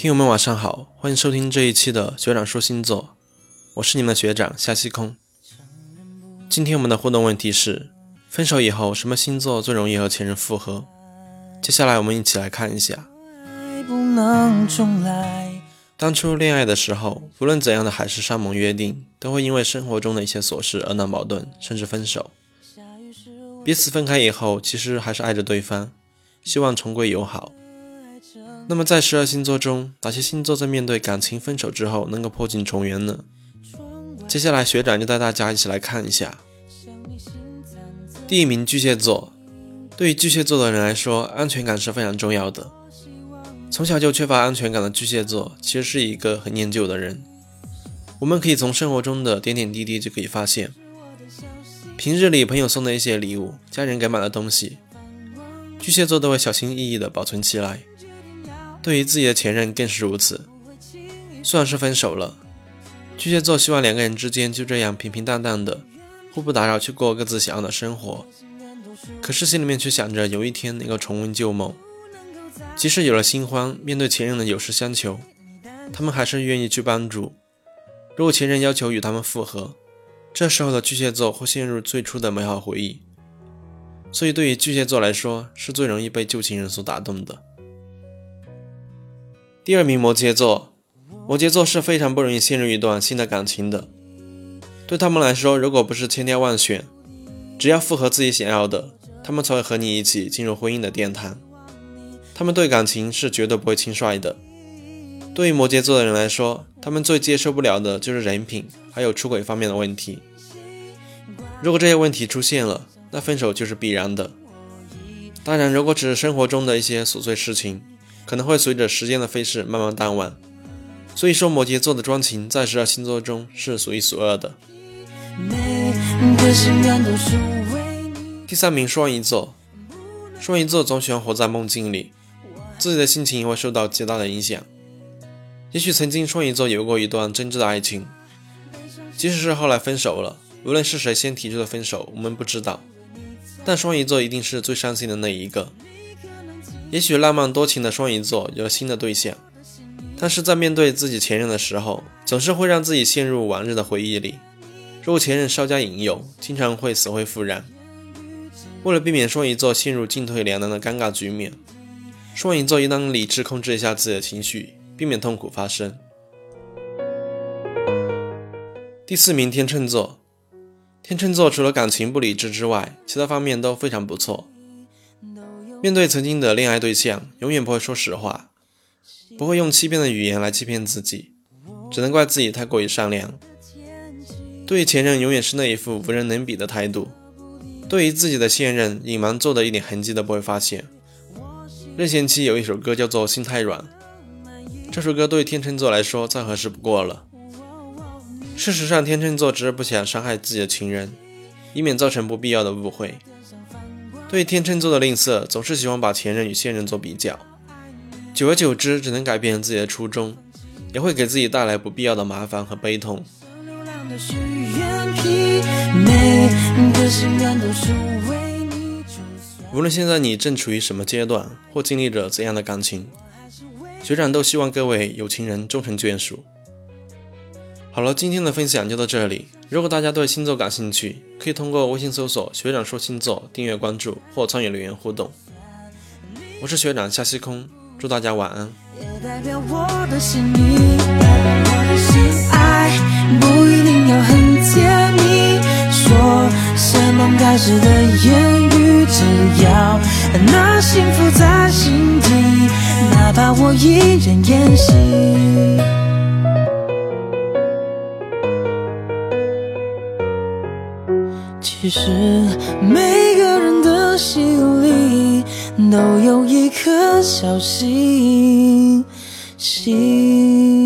听友们晚上好，欢迎收听这一期的学长说星座，我是你们的学长夏西空。今天我们的互动问题是：分手以后什么星座最容易和前任复合？接下来我们一起来看一下。当初恋爱的时候，无论怎样的海誓山盟约定，都会因为生活中的一些琐事而闹矛盾，甚至分手。彼此分开以后，其实还是爱着对方，希望重归友好。那么在十二星座中，哪些星座在面对感情分手之后能够破镜重圆呢？接下来学长就带大家一起来看一下。第一名巨蟹座，对于巨蟹座的人来说，安全感是非常重要的。从小就缺乏安全感的巨蟹座，其实是一个很念旧的人。我们可以从生活中的点点滴滴就可以发现，平日里朋友送的一些礼物，家人给买的东西，巨蟹座都会小心翼翼地保存起来。对于自己的前任更是如此。虽然是分手了，巨蟹座希望两个人之间就这样平平淡淡的，互不打扰，去过各自想要的生活。可是心里面却想着有一天能够重温旧梦。即使有了新欢，面对前任的有事相求，他们还是愿意去帮助。如果前任要求与他们复合，这时候的巨蟹座会陷入最初的美好回忆。所以对于巨蟹座来说，是最容易被旧情人所打动的。第二名摩羯座，摩羯座是非常不容易陷入一段新的感情的。对他们来说，如果不是千挑万选，只要符合自己想要的，他们才会和你一起进入婚姻的殿堂。他们对感情是绝对不会轻率的。对于摩羯座的人来说，他们最接受不了的就是人品还有出轨方面的问题。如果这些问题出现了，那分手就是必然的。当然，如果只是生活中的一些琐碎事情，可能会随着时间的飞逝慢慢淡忘，所以说摩羯座的专情在十二星座中是数一数二的。第三名双鱼座，双鱼座总喜欢活在梦境里，自己的心情也会受到极大的影响。也许曾经双鱼座有过一段真挚的爱情，即使是后来分手了，无论是谁先提出的分手，我们不知道，但双鱼座一定是最伤心的那一个。也许浪漫多情的双鱼座有了新的对象，但是在面对自己前任的时候，总是会让自己陷入往日的回忆里。如果前任稍加引诱，经常会死灰复燃。为了避免双鱼座陷入进退两难的尴尬局面，双鱼座应当理智控制一下自己的情绪，避免痛苦发生。第四名天秤座，天秤座除了感情不理智之外，其他方面都非常不错。面对曾经的恋爱对象，永远不会说实话，不会用欺骗的语言来欺骗自己，只能怪自己太过于善良。对于前任，永远是那一副无人能比的态度。对于自己的现任，隐瞒做的一点痕迹都不会发现。任贤齐有一首歌叫做《心太软》，这首歌对天秤座来说再合适不过了。事实上，天秤座只是不想伤害自己的情人，以免造成不必要的误会。对天秤座的吝啬，总是喜欢把前任与现任做比较，久而久之，只能改变自己的初衷，也会给自己带来不必要的麻烦和悲痛。无论现在你正处于什么阶段，或经历着怎样的感情，学长都希望各位有情人终成眷属。好了，今天的分享就到这里。如果大家对星座感兴趣，可以通过微信搜索“学长说星座”订阅关注或参与留言互动。我是学长夏西空，祝大家晚安。哪怕我一人演戏。其实每个人的心里都有一颗小星星。